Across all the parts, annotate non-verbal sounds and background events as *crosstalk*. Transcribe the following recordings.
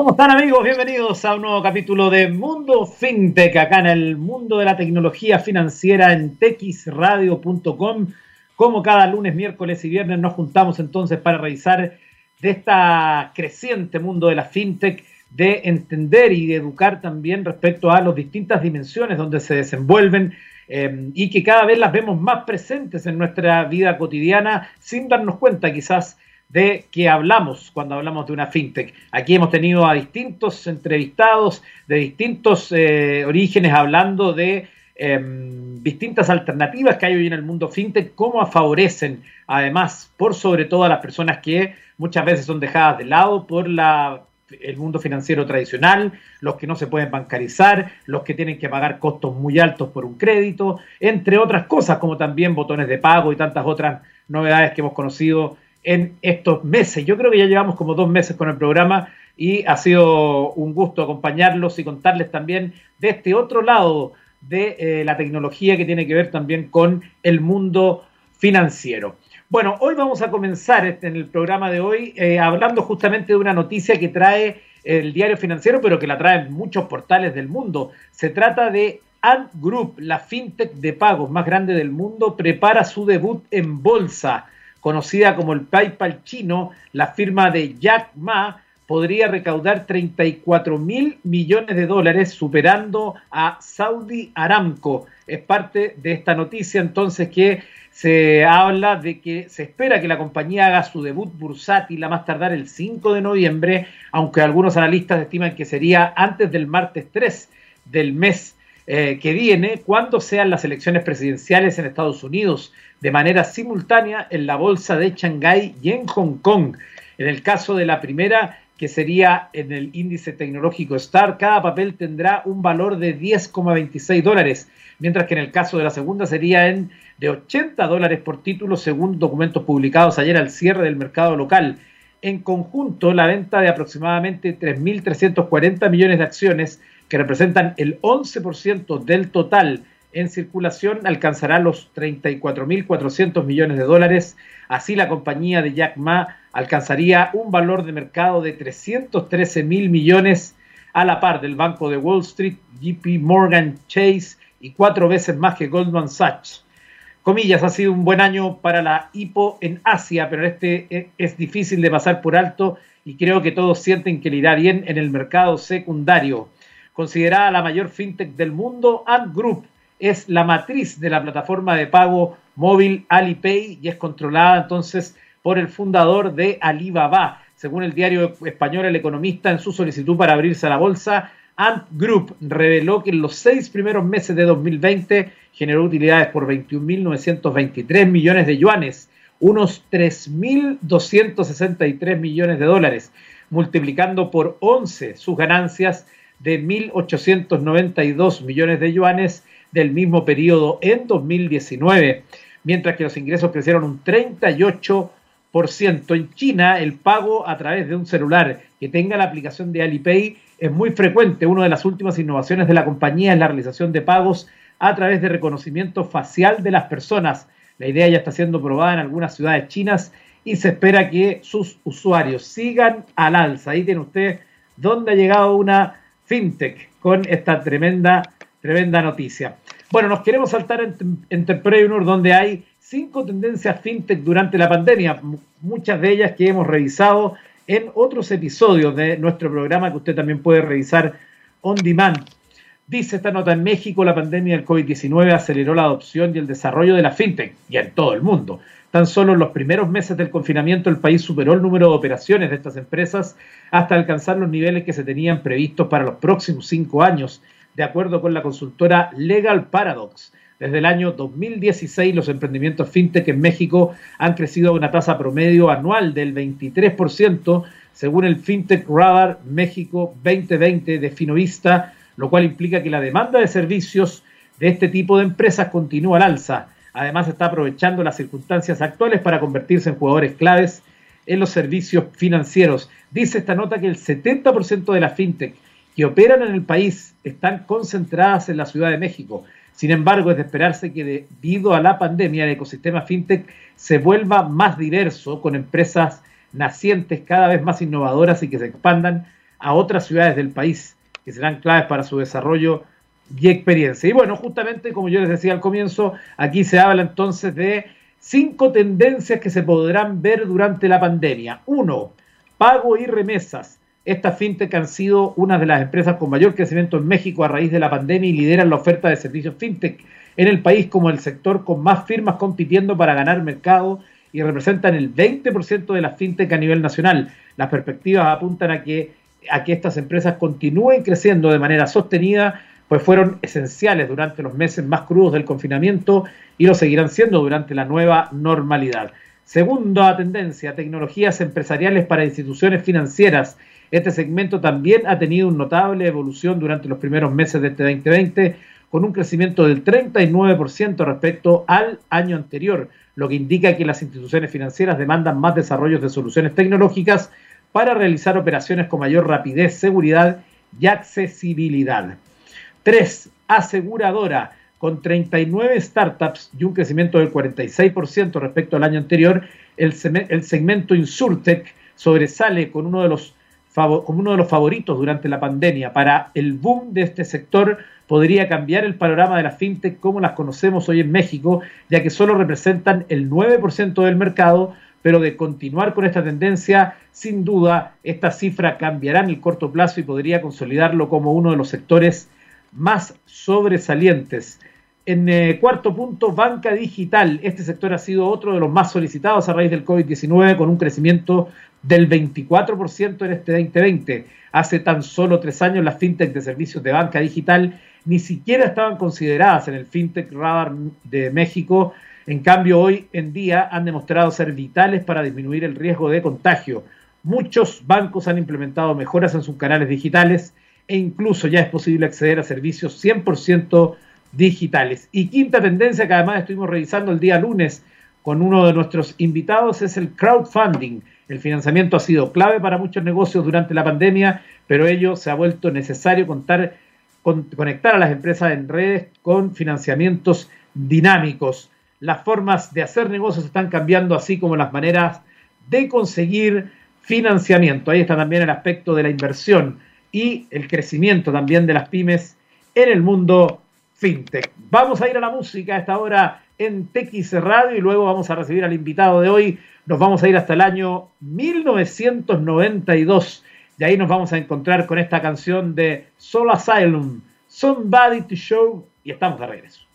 ¿Cómo están amigos? Bienvenidos a un nuevo capítulo de Mundo FinTech, acá en el mundo de la tecnología financiera en texradio.com. Como cada lunes, miércoles y viernes nos juntamos entonces para revisar de esta creciente mundo de la FinTech, de entender y de educar también respecto a las distintas dimensiones donde se desenvuelven eh, y que cada vez las vemos más presentes en nuestra vida cotidiana sin darnos cuenta quizás de qué hablamos cuando hablamos de una fintech. Aquí hemos tenido a distintos entrevistados de distintos eh, orígenes hablando de em, distintas alternativas que hay hoy en el mundo fintech, cómo favorecen además por sobre todo a las personas que muchas veces son dejadas de lado por la el mundo financiero tradicional, los que no se pueden bancarizar, los que tienen que pagar costos muy altos por un crédito, entre otras cosas, como también botones de pago y tantas otras novedades que hemos conocido en estos meses. Yo creo que ya llevamos como dos meses con el programa y ha sido un gusto acompañarlos y contarles también de este otro lado de eh, la tecnología que tiene que ver también con el mundo financiero. Bueno, hoy vamos a comenzar este, en el programa de hoy eh, hablando justamente de una noticia que trae el diario financiero, pero que la traen muchos portales del mundo. Se trata de Ant Group, la fintech de pagos más grande del mundo, prepara su debut en bolsa conocida como el PayPal chino, la firma de Jack Ma podría recaudar 34 mil millones de dólares, superando a Saudi Aramco. Es parte de esta noticia entonces que se habla de que se espera que la compañía haga su debut bursátil a más tardar el 5 de noviembre, aunque algunos analistas estiman que sería antes del martes 3 del mes eh, que viene, cuando sean las elecciones presidenciales en Estados Unidos de manera simultánea en la bolsa de Shanghái y en Hong Kong. En el caso de la primera, que sería en el índice tecnológico STAR, cada papel tendrá un valor de 10,26 dólares, mientras que en el caso de la segunda sería en de 80 dólares por título, según documentos publicados ayer al cierre del mercado local. En conjunto, la venta de aproximadamente 3.340 millones de acciones que representan el 11% del total en circulación, alcanzará los 34.400 millones de dólares. Así, la compañía de Jack Ma alcanzaría un valor de mercado de 313 mil millones a la par del Banco de Wall Street, JP Morgan Chase y cuatro veces más que Goldman Sachs. Comillas, ha sido un buen año para la IPO en Asia, pero este es difícil de pasar por alto y creo que todos sienten que le irá bien en el mercado secundario considerada la mayor fintech del mundo, Ant Group es la matriz de la plataforma de pago móvil Alipay y es controlada entonces por el fundador de Alibaba. Según el diario español El Economista, en su solicitud para abrirse a la bolsa, Ant Group reveló que en los seis primeros meses de 2020 generó utilidades por 21.923 millones de yuanes, unos 3.263 millones de dólares, multiplicando por 11 sus ganancias de 1.892 millones de yuanes del mismo periodo en 2019, mientras que los ingresos crecieron un 38%. En China, el pago a través de un celular que tenga la aplicación de Alipay es muy frecuente. Una de las últimas innovaciones de la compañía es la realización de pagos a través de reconocimiento facial de las personas. La idea ya está siendo probada en algunas ciudades chinas y se espera que sus usuarios sigan al alza. Ahí tiene usted dónde ha llegado una fintech con esta tremenda, tremenda noticia. Bueno, nos queremos saltar en Entrepreneur, donde hay cinco tendencias fintech durante la pandemia, muchas de ellas que hemos revisado en otros episodios de nuestro programa que usted también puede revisar on demand. Dice esta nota, en México la pandemia del COVID-19 aceleró la adopción y el desarrollo de la fintech, y en todo el mundo. Tan solo en los primeros meses del confinamiento el país superó el número de operaciones de estas empresas hasta alcanzar los niveles que se tenían previstos para los próximos cinco años, de acuerdo con la consultora Legal Paradox. Desde el año 2016 los emprendimientos fintech en México han crecido a una tasa promedio anual del 23%, según el FinTech Radar México 2020 de Finovista, lo cual implica que la demanda de servicios de este tipo de empresas continúa al alza Además, está aprovechando las circunstancias actuales para convertirse en jugadores claves en los servicios financieros. Dice esta nota que el 70% de las fintech que operan en el país están concentradas en la Ciudad de México. Sin embargo, es de esperarse que debido a la pandemia el ecosistema fintech se vuelva más diverso, con empresas nacientes cada vez más innovadoras y que se expandan a otras ciudades del país, que serán claves para su desarrollo y experiencia. Y bueno, justamente como yo les decía al comienzo, aquí se habla entonces de cinco tendencias que se podrán ver durante la pandemia. Uno, pago y remesas. Estas fintech han sido una de las empresas con mayor crecimiento en México a raíz de la pandemia y lideran la oferta de servicios fintech en el país como el sector con más firmas compitiendo para ganar mercado y representan el 20% de las fintech a nivel nacional. Las perspectivas apuntan a que, a que estas empresas continúen creciendo de manera sostenida pues fueron esenciales durante los meses más crudos del confinamiento y lo seguirán siendo durante la nueva normalidad. Segunda tendencia, tecnologías empresariales para instituciones financieras. Este segmento también ha tenido una notable evolución durante los primeros meses de este 2020, con un crecimiento del 39% respecto al año anterior, lo que indica que las instituciones financieras demandan más desarrollos de soluciones tecnológicas para realizar operaciones con mayor rapidez, seguridad y accesibilidad. Tres, aseguradora, con 39 startups y un crecimiento del 46% respecto al año anterior. El, segmento Insurtech sobresale con uno de los como uno de los favoritos durante la pandemia. Para el boom de este sector podría cambiar el panorama de la fintech como las conocemos hoy en México, ya que solo representan el 9% del mercado, pero de continuar con esta tendencia, sin duda, esta cifra cambiará en el corto plazo y podría consolidarlo como uno de los sectores más sobresalientes. En eh, cuarto punto, banca digital. Este sector ha sido otro de los más solicitados a raíz del COVID-19 con un crecimiento del 24% en este 2020. Hace tan solo tres años las fintech de servicios de banca digital ni siquiera estaban consideradas en el fintech radar de México. En cambio, hoy en día han demostrado ser vitales para disminuir el riesgo de contagio. Muchos bancos han implementado mejoras en sus canales digitales e incluso ya es posible acceder a servicios 100% digitales. Y quinta tendencia que además estuvimos revisando el día lunes con uno de nuestros invitados es el crowdfunding. El financiamiento ha sido clave para muchos negocios durante la pandemia, pero ello se ha vuelto necesario contar, conectar a las empresas en redes con financiamientos dinámicos. Las formas de hacer negocios están cambiando, así como las maneras de conseguir financiamiento. Ahí está también el aspecto de la inversión y el crecimiento también de las pymes en el mundo fintech. Vamos a ir a la música a esta hora en TX Radio y luego vamos a recibir al invitado de hoy. Nos vamos a ir hasta el año 1992 y ahí nos vamos a encontrar con esta canción de Soul Asylum, Somebody to Show y estamos de regreso.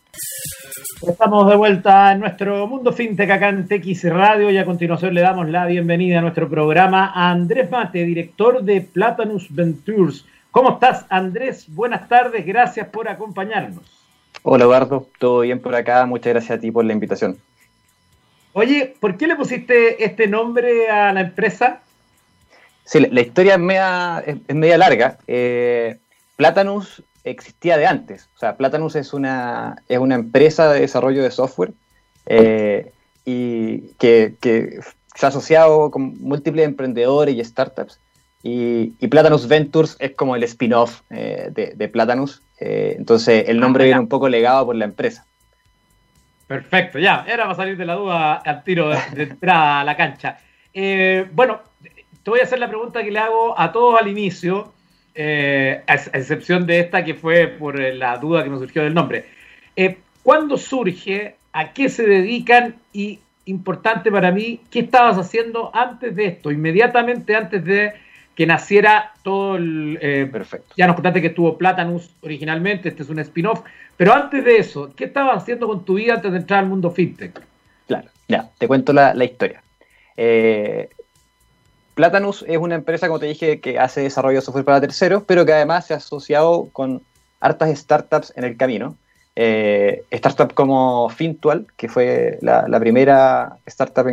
Estamos de vuelta en nuestro mundo fintech acá en TX Radio y a continuación le damos la bienvenida a nuestro programa a Andrés Mate, director de Platanus Ventures. ¿Cómo estás, Andrés? Buenas tardes, gracias por acompañarnos. Hola, Eduardo, todo bien por acá, muchas gracias a ti por la invitación. Oye, ¿por qué le pusiste este nombre a la empresa? Sí, la, historia es media, es, media larga. Eh, Platanus existía de antes. O sea, Platanus es una, es una empresa de desarrollo de software eh, y que, se ha asociado con múltiples emprendedores y startups. Y, Platanus Ventures es como el spin-off eh, de, Platanus. Eh, entonces, el nombre ah, viene un poco legado por la empresa. Perfecto, ya, era para salir de la duda al tiro de, de entrada a la cancha. bueno, te voy a hacer la pregunta que le hago a todos al inicio eh, a, excepción de esta que fue por eh, la duda que nos surgió del nombre. Eh, ¿Cuándo surge? ¿A qué se dedican? Y importante para mí, ¿qué estabas haciendo antes de esto? Inmediatamente antes de que naciera todo el... Perfecto. Ya nos contaste que estuvo Platanus originalmente, este es un spin-off, pero antes de eso, ¿qué estabas haciendo con tu vida antes de entrar al mundo fintech? Claro, ya, te cuento la, la historia. Eh, Platanus es una empresa, como te dije, que hace desarrollo de software para terceros, pero que además se ha asociado con hartas startups en el camino. Eh, startup como Fintual, que fue la, primera startup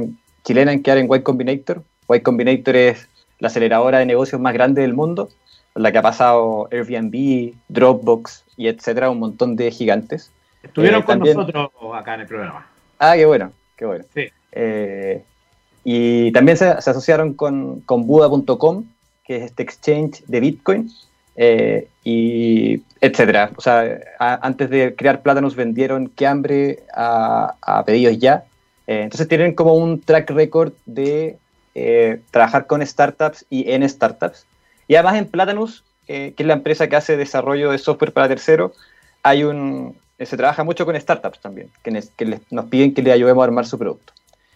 chilena en quedar en Y Combinator. Y Combinator es la aceleradora de negocios más grande del mundo, la que ha pasado Airbnb, Dropbox y etcétera, un montón de gigantes. Estuvieron eh, con nosotros acá en el programa. Ah, qué bueno, qué bueno. Sí. Eh, y también se, asociaron con, con Buda.com, que es este exchange de Bitcoin, eh, y etcétera. O sea, antes de crear Plátanos vendieron que hambre a, pedidos ya. Eh, entonces tienen como un track record de eh, trabajar con startups y en startups. Y además en Platanus, que es la empresa que hace desarrollo de software para terceros, hay un, se trabaja mucho con startups también, que, nos piden que le ayudemos a armar su producto.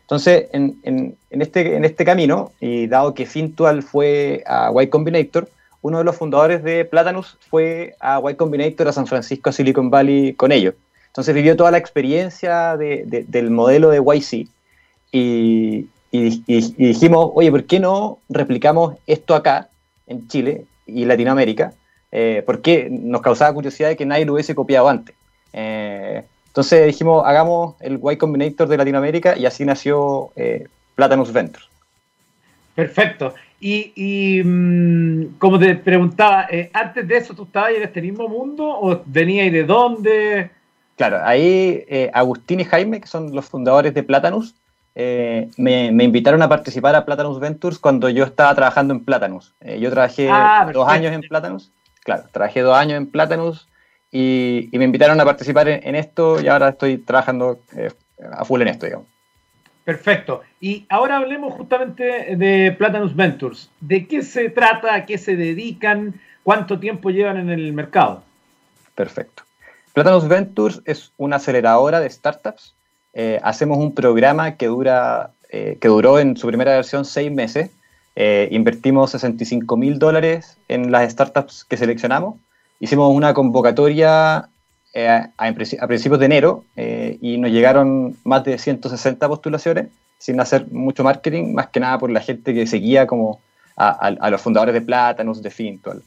Entonces, en, este, en este camino, y dado que Fintual fue a Y Combinator, uno de los fundadores de Platanus fue a Y Combinator, a San Francisco, a Silicon Valley con ellos. Entonces vivió toda la experiencia del modelo de YC y, dijimos, oye, ¿por qué no replicamos esto acá, en Chile y Latinoamérica? Eh, porque nos causaba curiosidad de que nadie lo hubiese copiado antes. Eh, entonces dijimos, hagamos el Y Combinator de Latinoamérica y así nació eh, Platanus Ventures. Perfecto. Y, mm, como te preguntaba, eh, antes de eso, ¿tú estabas en este mismo mundo o venías de dónde? Claro, ahí eh, Agustín y Jaime, que son los fundadores de Platanus, me, invitaron a participar a Platanus Ventures cuando yo estaba trabajando en Platanus. yo trabajé ah, dos años en Platanus. Claro, trabajé dos años en Platanus y, me invitaron a participar en, esto y ahora estoy trabajando eh, a full en esto, digamos. Perfecto. Y ahora hablemos justamente de Platanus Ventures. ¿De qué se trata? ¿A qué se dedican? ¿Cuánto tiempo llevan en el mercado? Perfecto. Platanus Ventures es una aceleradora de startups. Eh, hacemos un programa que, dura, eh, que duró en su primera versión seis meses. invertimos 65 mil dólares en las startups que seleccionamos hicimos una convocatoria eh, a, principios de enero eh, y nos llegaron más de 160 postulaciones sin hacer mucho marketing, más que nada por la gente que seguía como a, los fundadores de Plátanos, de Fintual.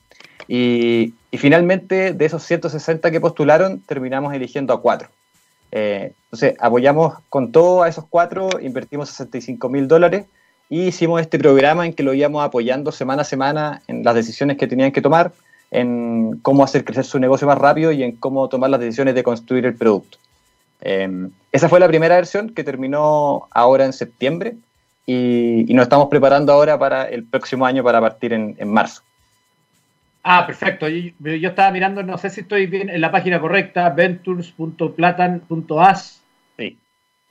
Y, y, finalmente, de esos 160 que postularon, terminamos eligiendo a cuatro. Eh, entonces, apoyamos con todo a esos cuatro, invertimos 65 mil dólares y hicimos este programa en que lo íbamos apoyando semana a semana en las decisiones que tenían que tomar en cómo hacer crecer su negocio más rápido y en cómo tomar las decisiones de construir el producto. Em, esa fue la primera versión que terminó ahora en septiembre y, nos estamos preparando ahora para el próximo año para partir en, marzo. Ah, perfecto. Yo, estaba mirando, no sé si estoy bien en la página correcta, ventures.platan.as. Sí.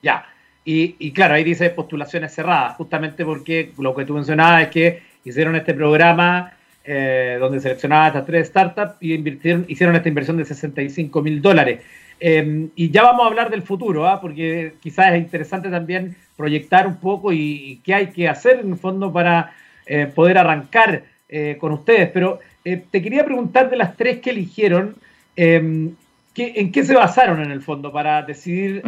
Ya. Y, y, claro, ahí dice postulaciones cerradas, justamente porque lo que tú mencionabas es que hicieron este programa eh, donde seleccionaban estas tres startups y invirtieron, hicieron esta inversión de 65 mil dólares. Em, y ya vamos a hablar del futuro, ¿ah? porque quizás es interesante también proyectar un poco y, qué hay que hacer en el fondo para eh, poder arrancar eh, con ustedes. Pero te quería preguntar de las tres que eligieron, em, ¿en qué se basaron en el fondo para decidir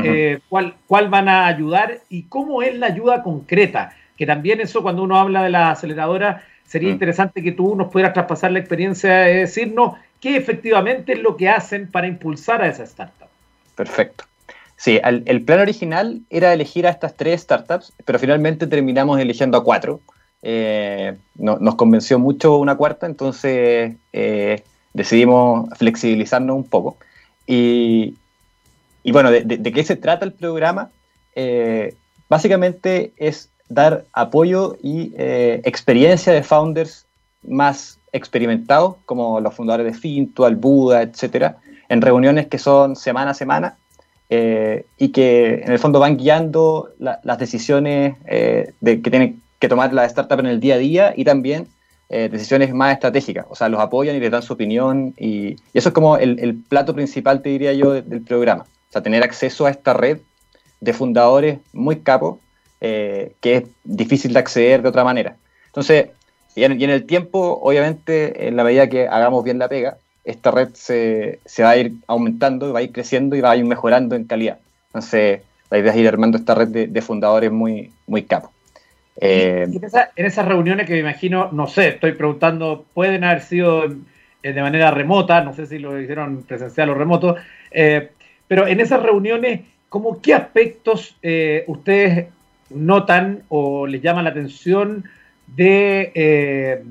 cuál, cuál van a ayudar y cómo es la ayuda concreta? Que también eso cuando uno habla de la aceleradora sería mm. interesante que tú nos pudieras traspasar la experiencia de decirnos qué efectivamente es lo que hacen para impulsar a esa startup. Perfecto. Sí, el, plan original era elegir a estas tres startups, pero finalmente terminamos eligiendo a cuatro. Eh, nos convenció mucho una cuarta, entonces eh, decidimos flexibilizarnos un poco. Y, bueno, de, qué se trata el programa? Eh, básicamente es dar apoyo y eh, experiencia de founders más experimentados, como los fundadores de Finto, Buda, etcétera, en reuniones que son semana a semana eh, y que en el fondo van guiando las decisiones eh, que tienen que tomar la startup en el día a día y también decisiones más estratégicas. O sea, los apoyan y les dan su opinión y, eso es como el, plato principal, te diría yo, del programa. O sea, tener acceso a esta red de fundadores muy capos eh, que es difícil de acceder de otra manera. Entonces, y en, el tiempo, obviamente, en la medida que hagamos bien la pega, esta red se, va a ir aumentando, va a ir creciendo y va a ir mejorando en calidad. Entonces, la idea es ir armando esta red de, fundadores muy, muy capos. Eh, en, esas reuniones que me imagino, no sé, estoy preguntando, pueden haber sido eh, de manera remota, no sé si lo hicieron presencial o remoto, pero en esas reuniones, ¿cómo qué aspectos ustedes notan o les llama la atención de, eh,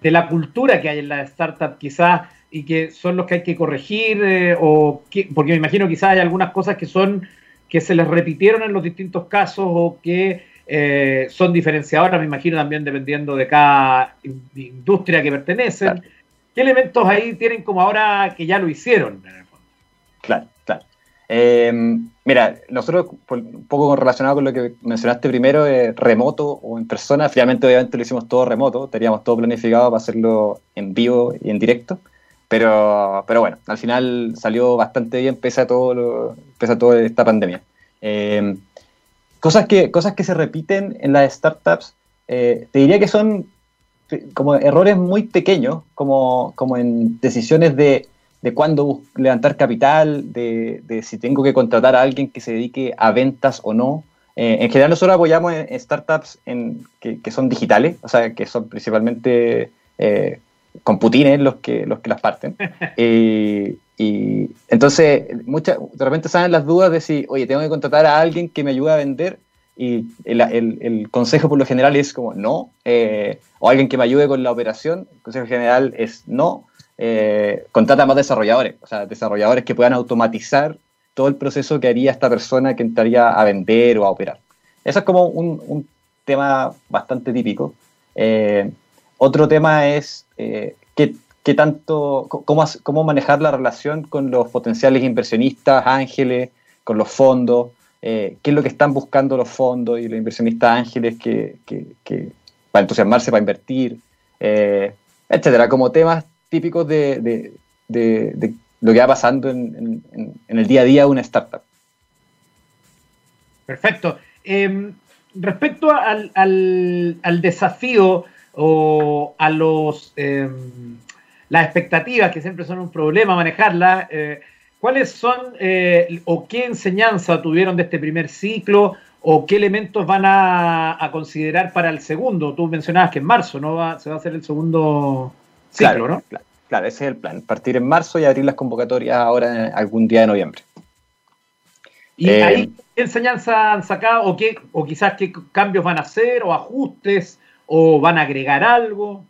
de la cultura que hay en la startup quizás y que son los que hay que corregir eh, o porque me imagino quizás hay algunas cosas que son que se les repitieron en los distintos casos o que eh, son diferenciadoras, me imagino también dependiendo de cada industria que pertenecen. ¿Qué elementos ahí tienen como ahora que ya lo hicieron? Claro, claro. Mira, nosotros, un poco relacionado con lo que mencionaste primero, eh, remoto o en persona, finalmente obviamente lo hicimos todo remoto, teníamos todo planificado para hacerlo en vivo y en directo, pero, pero bueno, al final salió bastante bien pese a, todo lo, pese a toda esta pandemia. Em, cosas, que, cosas que se repiten en las startups, eh, te diría que son como errores muy pequeños, como, como en decisiones de de cuándo levantar capital, de, si tengo que contratar a alguien que se dedique a ventas o no. Eh, en general nosotros apoyamos en, startups en, que, son digitales, o sea, que son principalmente eh, computines los que, los que las parten. *laughs* y entonces, muchas, de repente salen las dudas de si, oye, tengo que contratar a alguien que me ayude a vender. Y el, consejo por lo general es como no, eh, o alguien que me ayude con la operación, el consejo general es no, eh, contrata más desarrolladores, o sea, desarrolladores que puedan automatizar todo el proceso que haría esta persona que entraría a vender o a operar. Eso es como un, tema bastante típico. Eh, otro tema es eh, qué, tanto, cómo, cómo, manejar la relación con los potenciales inversionistas, ángeles, con los fondos, qué es lo que están buscando los fondos y los inversionistas ángeles que, que, para entusiasmarse, para invertir, etcétera, como temas típicos de, lo que va pasando en, el día a día de una startup. Perfecto. Em, respecto al, desafío o a los em, las expectativas, que siempre son un problema manejarlas, eh, ¿cuáles son eh, o qué enseñanza tuvieron de este primer ciclo o qué elementos van a, considerar para el segundo? Tú mencionabas que en marzo no va, se va a hacer el segundo claro, ¿no? Claro, ese es el plan. Partir en marzo y abrir las convocatorias ahora en algún día de noviembre. ¿Y eh, ahí qué enseñanza han sacado o, qué, o quizás qué cambios van a hacer o ajustes o van a agregar algo?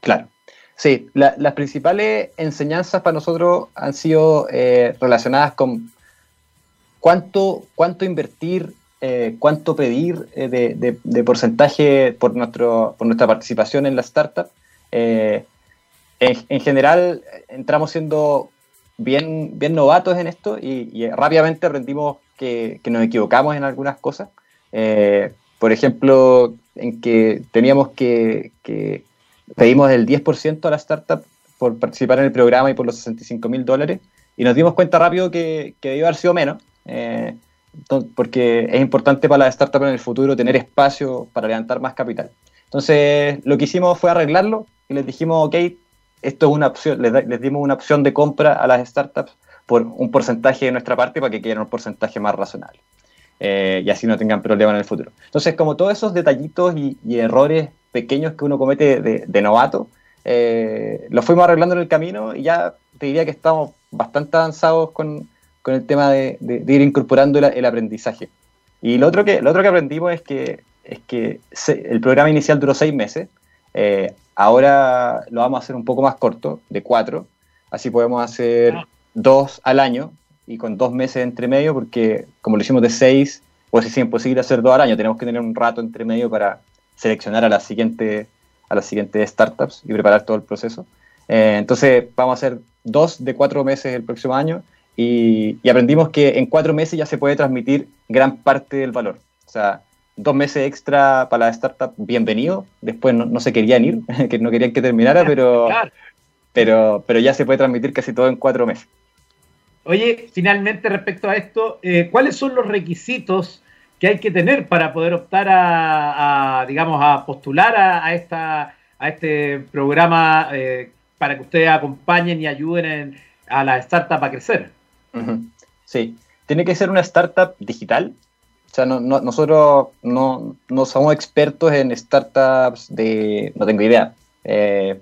Claro. Sí, las principales enseñanzas para nosotros han sido eh, relacionadas con cuánto, cuánto invertir, eh, cuánto pedir de, porcentaje por, nuestro, por nuestra participación en la startup en, general entramos siendo bien, novatos en esto y, rápidamente aprendimos que, nos equivocamos en algunas cosas. Eh, por ejemplo, en que teníamos que, pedimos el 10% a la startup por participar en el programa y por los 65 mil dólares y nos dimos cuenta rápido que, que debía haber sido menos. Eh, porque es importante para la startup en el futuro tener espacio para levantar más capital. Entonces, lo que hicimos fue arreglarlo y les dijimos, ok, esto es una opción, les, dimos una opción de compra a las startups por un porcentaje de nuestra parte para que quieran un porcentaje más razonable. Eh, y así no tengan problemas en el futuro. Entonces, como todos esos detallitos y, errores pequeños que uno comete de, novato, eh, los fuimos arreglando en el camino y ya te diría que estamos bastante avanzados con, el tema de, ir incorporando el, aprendizaje. Y lo otro que, lo otro que aprendimos es que, es que el programa inicial duró seis meses. Eh, Ahora lo vamos a hacer un poco más corto, de cuatro. Así podemos hacer ah. dos al año y con dos meses entre medio, porque como lo hicimos de seis, pues es imposible hacer dos al año. Tenemos que tener un rato entre medio para seleccionar a la siguiente, a las siguientes startups y preparar todo el proceso. Eh, entonces vamos a hacer dos de cuatro meses el próximo año y, y, aprendimos que en cuatro meses ya se puede transmitir gran parte del valor. O sea, dos meses extra para la startup, bienvenido. Después no, se querían ir, *laughs* que no querían que terminara, pero, pero, pero ya se puede transmitir casi todo en cuatro meses. Oye, finalmente respecto a esto, eh, ¿cuáles son los requisitos que hay que tener para poder optar a, digamos, a postular a, esta, a este programa eh, para que ustedes acompañen y ayuden a la startup a crecer? Sí, tiene que ser una startup digital, o sea, no, nosotros no, somos expertos en startups de, no tengo idea, eh,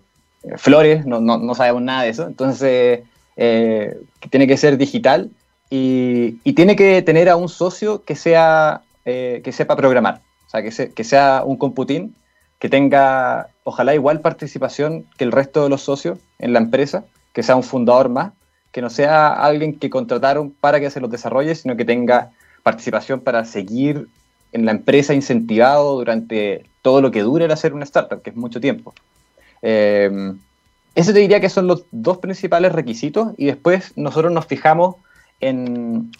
flores, no, sabemos nada de eso. Entonces, eh, tiene que ser digital y, tiene que tener a un socio que, sea, eh, sepa programar. O sea, que, que sea un computín que tenga, ojalá, igual participación que el resto de los socios en la empresa, que sea un fundador más, que no sea alguien que contrataron para que se los desarrolle, sino que tenga participación para seguir en la empresa incentivado durante todo lo que dure el hacer una startup, que es mucho tiempo. Eh, ese te diría que son los dos principales requisitos y después nosotros nos fijamos en,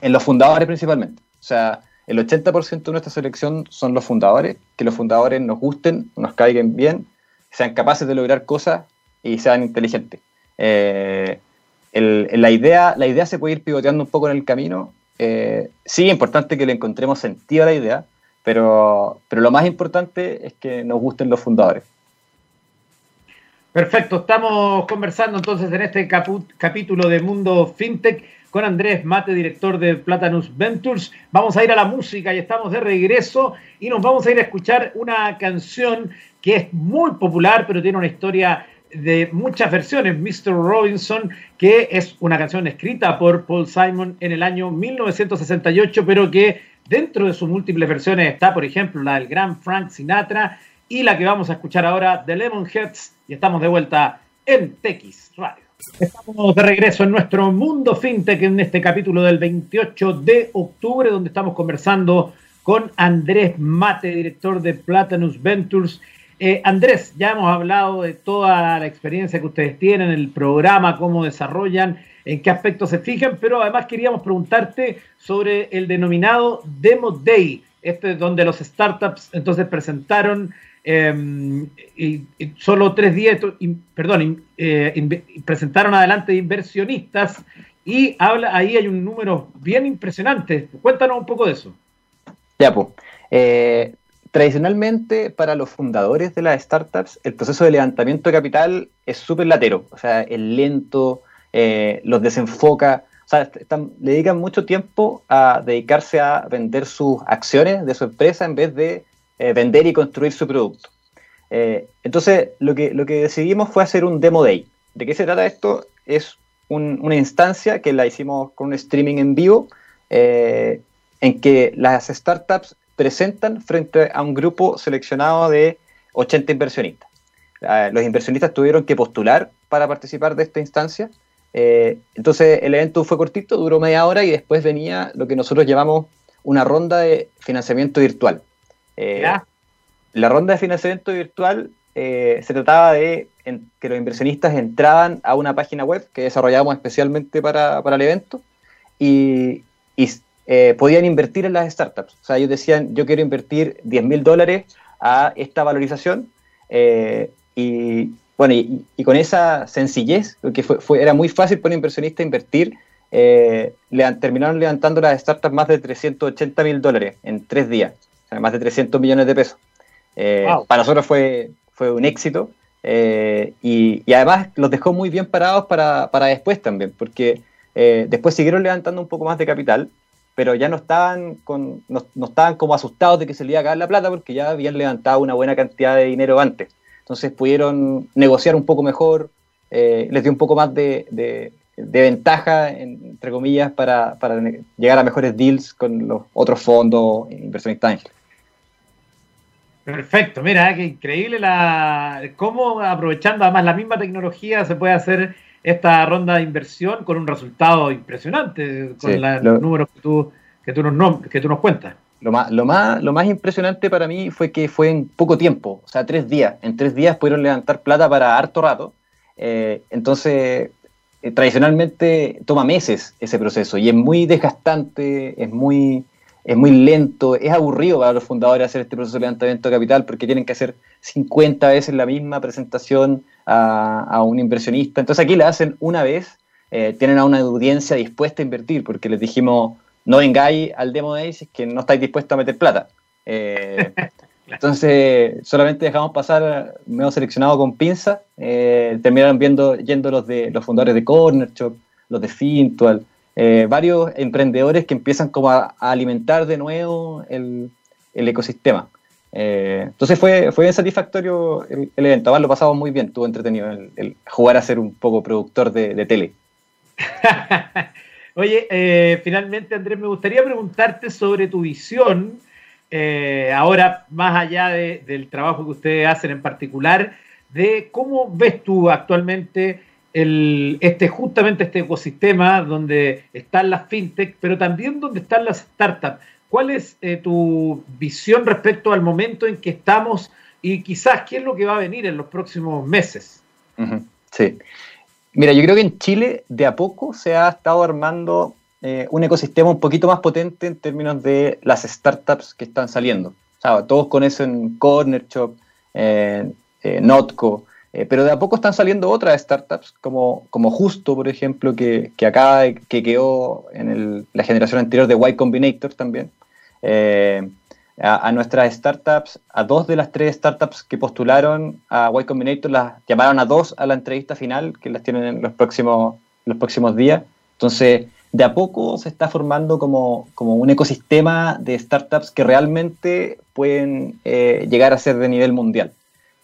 en los fundadores principalmente. O sea, el 80% de nuestra selección son los fundadores, que los fundadores nos gusten, nos caigan bien, sean capaces de lograr cosas y sean inteligentes. Eh, la, idea, la idea se puede ir pivoteando un poco en el camino. Eh, sí, es importante que le encontremos sentido a la idea, pero, pero lo más importante es que nos gusten los fundadores. Perfecto, estamos conversando entonces en este capítulo de Mundo FinTech con Andrés Mate, director de Platanus Ventures. Vamos a ir a la música y estamos de regreso y nos vamos a ir a escuchar una canción que es muy popular, pero tiene una historia de muchas versiones, Mr. Robinson, que es una canción escrita por Paul Simon en el año 1968, pero que dentro de sus múltiples versiones está, por ejemplo, la del gran Frank Sinatra y la que vamos a escuchar ahora de Lemonheads y estamos de vuelta en TX Radio. Estamos de regreso en nuestro mundo fintech en este capítulo del 28 de octubre, donde estamos conversando con Andrés Mate, director de Platanus Ventures. Eh, Andrés, ya hemos hablado de toda la experiencia que ustedes tienen, el programa, cómo desarrollan, en qué aspectos se fijan, pero además queríamos preguntarte sobre el denominado Demo Day, este es donde los startups entonces presentaron Em, solo tres días, perdón, eh, presentaron adelante inversionistas y habla, ahí hay un número bien impresionante. Cuéntanos un poco de eso. Ya, pues. Tradicionalmente, para los fundadores de las startups, el proceso de levantamiento de capital es súper latero, o sea, es lento, eh, los desenfoca, o sea, le dedican mucho tiempo a dedicarse a vender sus acciones de su empresa en vez de eh, vender y construir su producto. Eh, entonces, lo que, lo que decidimos fue hacer un demo day. ¿De qué se trata esto? Es una instancia que la hicimos con un streaming en vivo, en que las startups presentan frente a un grupo seleccionado de 80 inversionistas. los inversionistas tuvieron que postular para participar de esta instancia. entonces, el evento fue cortito, duró media hora y después venía lo que nosotros llamamos una ronda de financiamiento virtual. Eh, la ronda de financiamiento virtual eh, se trataba de que los inversionistas entraban a una página web que desarrollamos especialmente para, el evento y, eh, podían invertir en las startups. O sea, ellos decían, yo quiero invertir 10 mil dólares a esta valorización y bueno, y, con esa sencillez, porque fue, era muy fácil para un inversionista invertir, le, terminaron levantando las startups más de 380 mil dólares en tres días más de 300 millones de pesos. Eh, para nosotros fue, fue un éxito eh, y, además los dejó muy bien parados para, después también, porque eh, después siguieron levantando un poco más de capital, pero ya no estaban, con, no, estaban como asustados de que se les iba a caer la plata porque ya habían levantado una buena cantidad de dinero antes. Entonces pudieron negociar un poco mejor, les dio un poco más de, de ventaja, entre comillas, para, para, llegar a mejores deals con los otros fondos inversionistas ángeles. Perfecto, mira, qué increíble la cómo aprovechando además la misma tecnología se puede hacer esta ronda de inversión con un resultado impresionante, con los números que tú, que tú, nos, que tú nos cuentas. Lo más, lo, más, lo más impresionante para mí fue que fue en poco tiempo, o sea, tres días. En tres días pudieron levantar plata para harto rato. Eh, entonces, eh, tradicionalmente toma meses ese proceso y es muy desgastante, es muy, es muy lento, es aburrido para los fundadores hacer este proceso de levantamiento de capital porque tienen que hacer 50 veces la misma presentación a, un inversionista. Entonces aquí la hacen una vez, eh, tienen a una audiencia dispuesta a invertir porque les dijimos, no vengáis al demo de es que no estáis dispuestos a meter plata. Eh, *laughs* entonces solamente dejamos pasar medio seleccionado con pinza, eh, terminaron viendo, yendo los de los fundadores de Corner Shop, los de Fintual, eh, varios emprendedores que empiezan como a, alimentar de nuevo el, ecosistema. Eh, entonces fue, fue bien satisfactorio el, evento, lo pasamos muy bien, estuvo entretenido el, jugar a ser un poco productor de, tele. *laughs* Oye, eh, finalmente Andrés, me gustaría preguntarte sobre tu visión, ahora más allá del trabajo que ustedes hacen en particular, de cómo ves tú actualmente este, justamente este ecosistema donde están las fintech, pero también donde están las startups. ¿Cuál es eh, tu visión respecto al momento en que estamos y quizás qué es lo que va a venir en los próximos meses? Sí. Mira, yo creo que en Chile de a poco se ha estado armando eh, un ecosistema un poquito más potente en términos de las startups que están saliendo. Todos conocen Corner Shop, eh, eh, pero de a poco están saliendo otras startups, como, como Justo, por ejemplo, que, que acá que quedó en la generación anterior de Y Combinator también. A, a, nuestras startups, a dos de las tres startups que postularon a Y Combinator, las llamaron a dos a la entrevista final, que las tienen en los próximos, los próximos días. Entonces, de a poco se está formando como, un ecosistema de startups que realmente pueden eh, llegar a ser de nivel mundial.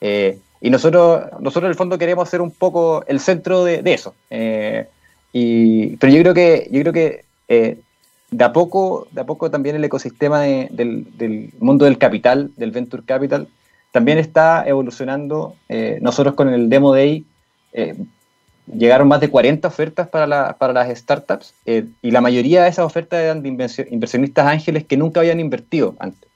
Eh, y nosotros, nosotros en el fondo queremos ser un poco el centro de, eso. Eh, y, pero yo creo que, yo creo que de, a poco, de a poco también el ecosistema del, mundo del capital, del venture capital, también está evolucionando. nosotros con el Demo Day llegaron más de 40 ofertas para, las startups eh, y la mayoría de esas ofertas eran de inversionistas ángeles que nunca habían invertido antes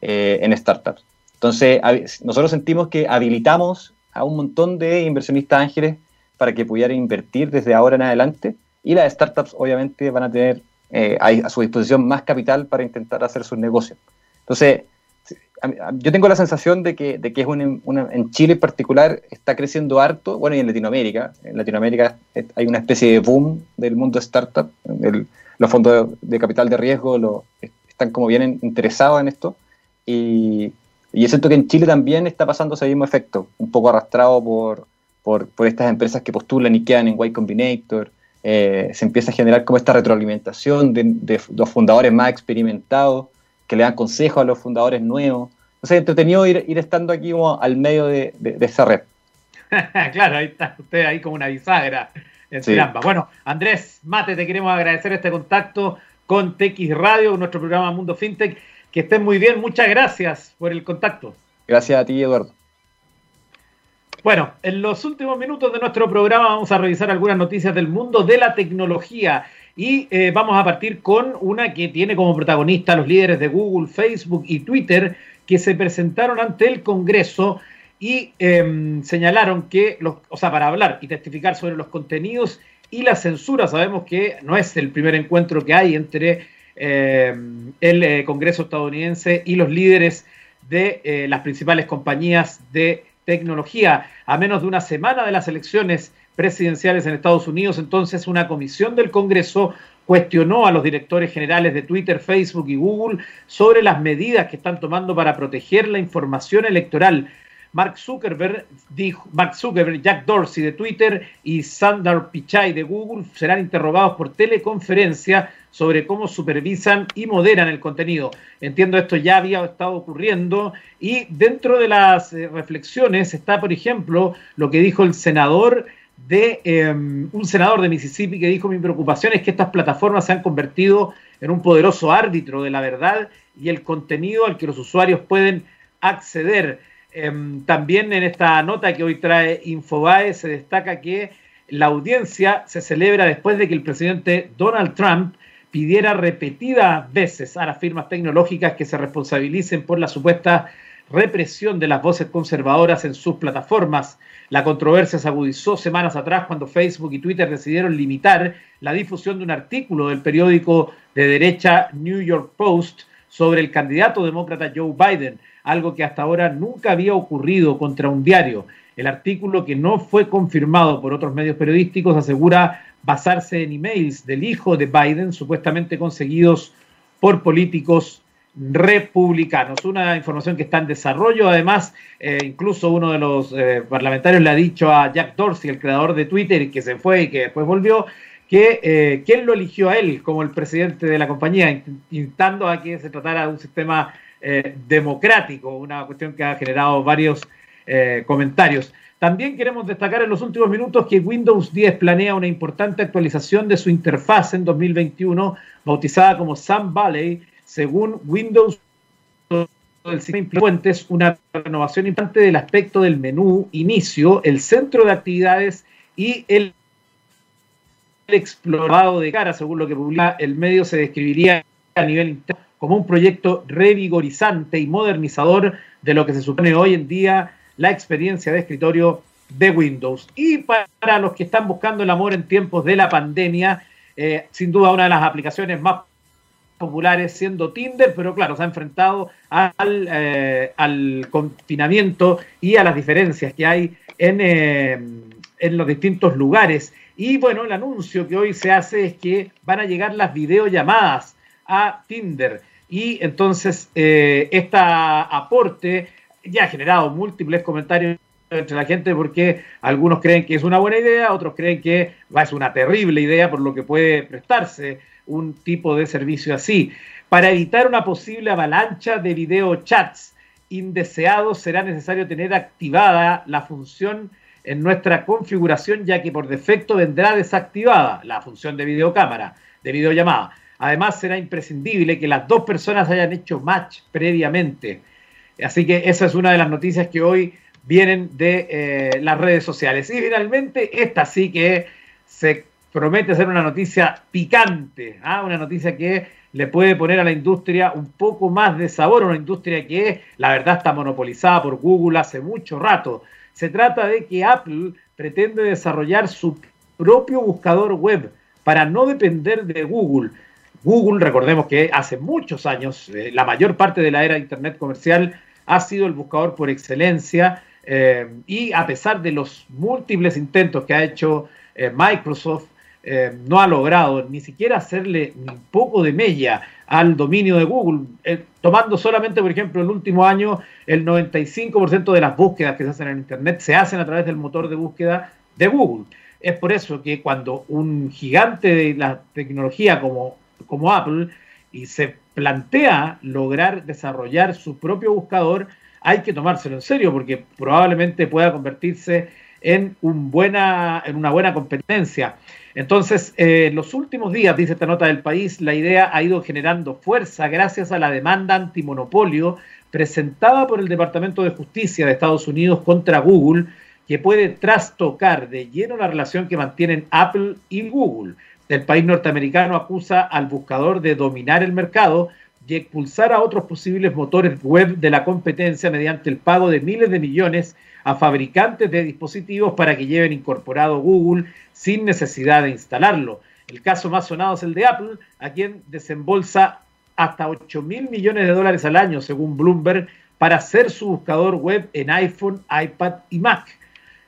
eh, en startups. Entonces, nosotros sentimos que habilitamos a un montón de inversionistas ángeles para que pudieran invertir desde ahora en adelante y las startups obviamente van a tener eh, a su disposición más capital para intentar hacer sus negocios. Entonces, yo tengo la sensación de que, de que es en Chile en particular está creciendo harto, bueno, y en Latinoamérica. En Latinoamérica hay una especie de boom del mundo startup. los fondos de, capital de riesgo lo, están como bien interesados en esto. Y, y es cierto que en Chile también está pasando ese mismo efecto, un poco arrastrado por, por, por estas empresas que postulan y quedan en Y Combinator. Eh, se empieza a generar como esta retroalimentación de, de los fundadores más experimentados que le dan consejo a los fundadores nuevos. Sea, entretenido ir, ir estando aquí como al medio de, esa red. *laughs* claro, ahí está usted ahí como una bisagra en ambas. Bueno, Andrés Mate, te queremos agradecer este contacto con TX Radio, nuestro programa Mundo FinTech. Que estén muy bien, muchas gracias por el contacto. Gracias a ti, Eduardo. Bueno, en los últimos minutos de nuestro programa vamos a revisar algunas noticias del mundo de la tecnología. Y eh, vamos a partir con una que tiene como protagonista los líderes de Google, Facebook y Twitter que se presentaron ante el Congreso y em, señalaron que, los, o sea, para hablar y testificar sobre los contenidos y la censura, sabemos que no es el primer encuentro que hay entre em, el eh, Congreso estadounidense y los líderes de eh, las principales compañías de tecnología. A menos de una semana de las elecciones presidenciales en Estados Unidos, entonces una comisión del Congreso cuestionó a los directores generales de Twitter, Facebook y Google sobre las medidas que están tomando para proteger la información electoral. Mark Zuckerberg, dijo, Mark Zuckerberg, Jack Dorsey de Twitter y Sundar Pichai de Google serán interrogados por teleconferencia sobre cómo supervisan y moderan el contenido. Entiendo esto ya había estado ocurriendo y dentro de las eh, reflexiones está, por ejemplo, lo que dijo el senador de em, un senador de Mississippi que dijo mi preocupación es que estas plataformas se han convertido en un poderoso árbitro de la verdad y el contenido al que los usuarios pueden acceder. Em, también en esta nota que hoy trae Infobae se destaca que la audiencia se celebra después de que el presidente Donald Trump pidiera repetidas veces a las firmas tecnológicas que se responsabilicen por la supuesta represión de las voces conservadoras en sus plataformas. La controversia se agudizó semanas atrás cuando Facebook y Twitter decidieron limitar la difusión de un artículo del periódico de derecha New York Post sobre el candidato demócrata Joe Biden, algo que hasta ahora nunca había ocurrido contra un diario. El artículo, que no fue confirmado por otros medios periodísticos, asegura basarse en emails del hijo de Biden, supuestamente conseguidos por políticos republicanos. Una información que está en desarrollo. Además, eh, incluso uno de los eh, parlamentarios le ha dicho a Jack Dorsey, el creador de Twitter, que se fue y que después volvió, que eh, quién lo eligió a él como el presidente de la compañía, intentando a que se tratara de un sistema democrático, una cuestión que ha generado varios comentarios. También queremos destacar en los últimos minutos que Windows 10 planea una importante actualización de su interfaz en 2021, bautizada como Sun Valley, según Windows el sistema una renovación importante del aspecto del menú, inicio, el centro de actividades y el explorado de cara, según lo que publica el medio, se describiría a nivel interno como un proyecto revigorizante y modernizador de lo que se supone hoy en día la experiencia de escritorio de Windows. Y para los que están buscando el amor en tiempos de la pandemia, Eh, sin duda una de las aplicaciones más populares siendo Tinder, pero claro, se ha enfrentado al, eh, al confinamiento y a las diferencias que hay en, eh, en los distintos lugares. Y bueno, el anuncio que hoy se hace es que van a llegar las videollamadas a Tinder. Y entonces, eh, este aporte ya ha generado múltiples comentarios entre la gente porque algunos creen que es una buena idea, otros creen que es una terrible idea por lo que puede prestarse un tipo de servicio así. Para evitar una posible avalancha de videochats indeseados será necesario tener activada la función en nuestra configuración ya que por defecto vendrá desactivada la función de videocámara, de videollamada. Además será imprescindible que las dos personas hayan hecho match previamente. Así que esa es una de las noticias que hoy vienen de eh, las redes sociales. Y finalmente, esta sí que se promete ser una noticia picante, ¿ah? una noticia que le puede poner a la industria un poco más de sabor, una industria que la verdad está monopolizada por Google hace mucho rato. Se trata de que Apple pretende desarrollar su propio buscador web para no depender de Google. Google, recordemos que hace muchos años, eh, la mayor parte de la era de Internet comercial ha sido el buscador por excelencia eh, y a pesar de los múltiples intentos que ha hecho eh, Microsoft no ha logrado ni siquiera hacerle un poco de mella al dominio de Google, tomando solamente, por ejemplo, el último año, el 95% de las búsquedas que se hacen en Internet se hacen a través del motor de búsqueda de Google. Es por eso que cuando un gigante de la tecnología como, como Apple y se plantea lograr desarrollar su propio buscador, hay que tomárselo en serio porque probablemente pueda convertirse en, un buena, en una buena competencia. Entonces, eh, en los últimos días, dice esta nota del país, la idea ha ido generando fuerza gracias a la demanda antimonopolio presentada por el Departamento de Justicia de Estados Unidos contra Google, que puede trastocar de lleno la relación que mantienen Apple y Google. El país norteamericano acusa al buscador de dominar el mercado y expulsar a otros posibles motores web de la competencia mediante el pago de miles de millones a fabricantes de dispositivos para que lleven incorporado Google sin necesidad de instalarlo. El caso más sonado es el de Apple, a quien desembolsa hasta 8 mil millones de dólares al año, según Bloomberg, para hacer su buscador web en iPhone, iPad y Mac.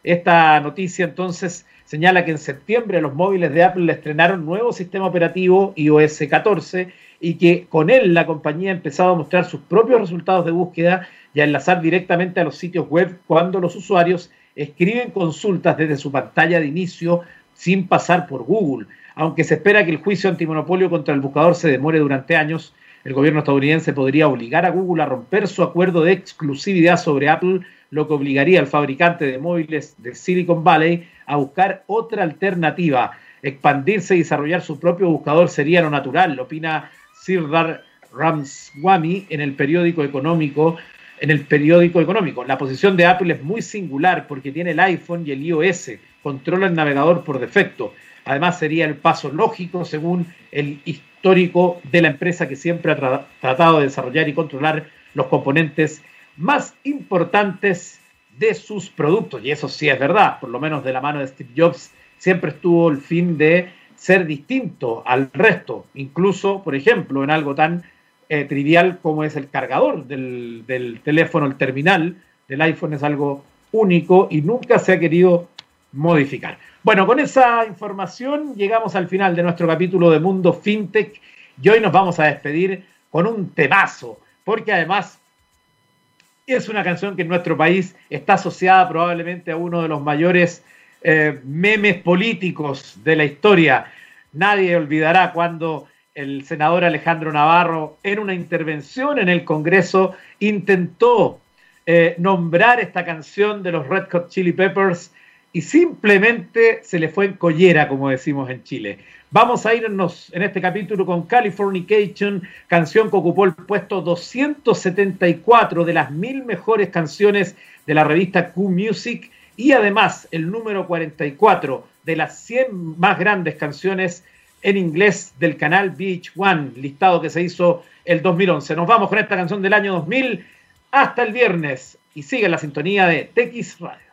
Esta noticia entonces señala que en septiembre los móviles de Apple le estrenaron nuevo sistema operativo iOS 14 y que con él la compañía ha empezado a mostrar sus propios resultados de búsqueda y a enlazar directamente a los sitios web cuando los usuarios escriben consultas desde su pantalla de inicio sin pasar por Google. Aunque se espera que el juicio antimonopolio contra el buscador se demore durante años, el gobierno estadounidense podría obligar a Google a romper su acuerdo de exclusividad sobre Apple, lo que obligaría al fabricante de móviles de Silicon Valley a buscar otra alternativa. Expandirse y desarrollar su propio buscador sería lo natural, lo opina Sirdar Ramswamy en el periódico económico. En el periódico económico. La posición de Apple es muy singular porque tiene el iPhone y el iOS, controla el navegador por defecto. Además, sería el paso lógico según el histórico de la empresa que siempre ha tratado de desarrollar y controlar los componentes más importantes de sus productos. Y eso sí es verdad, por lo menos de la mano de Steve Jobs, siempre estuvo el fin de ser distinto al resto, incluso, por ejemplo, en algo tan eh, trivial como es el cargador del, del, teléfono, el terminal del iPhone es algo único y nunca se ha querido modificar. Bueno, con esa información llegamos al final de nuestro capítulo de Mundo FinTech y hoy nos vamos a despedir con un temazo, porque además es una canción que en nuestro país está asociada probablemente a uno de los mayores eh, memes políticos de la historia. Nadie olvidará cuando el senador Alejandro Navarro, en una intervención en el Congreso, intentó eh, nombrar esta canción de los Red Hot Chili Peppers y simplemente se le fue en collera, como decimos en Chile. Vamos a irnos en este capítulo con Californication, canción que ocupó el puesto 274 de las mil mejores canciones de la revista Q Music y además el número 44 de las 100 más grandes canciones en inglés del canal VH1, listado que se hizo el 2011. Nos vamos con esta canción del año 2000 hasta el viernes y sigue la sintonía de TX Radio.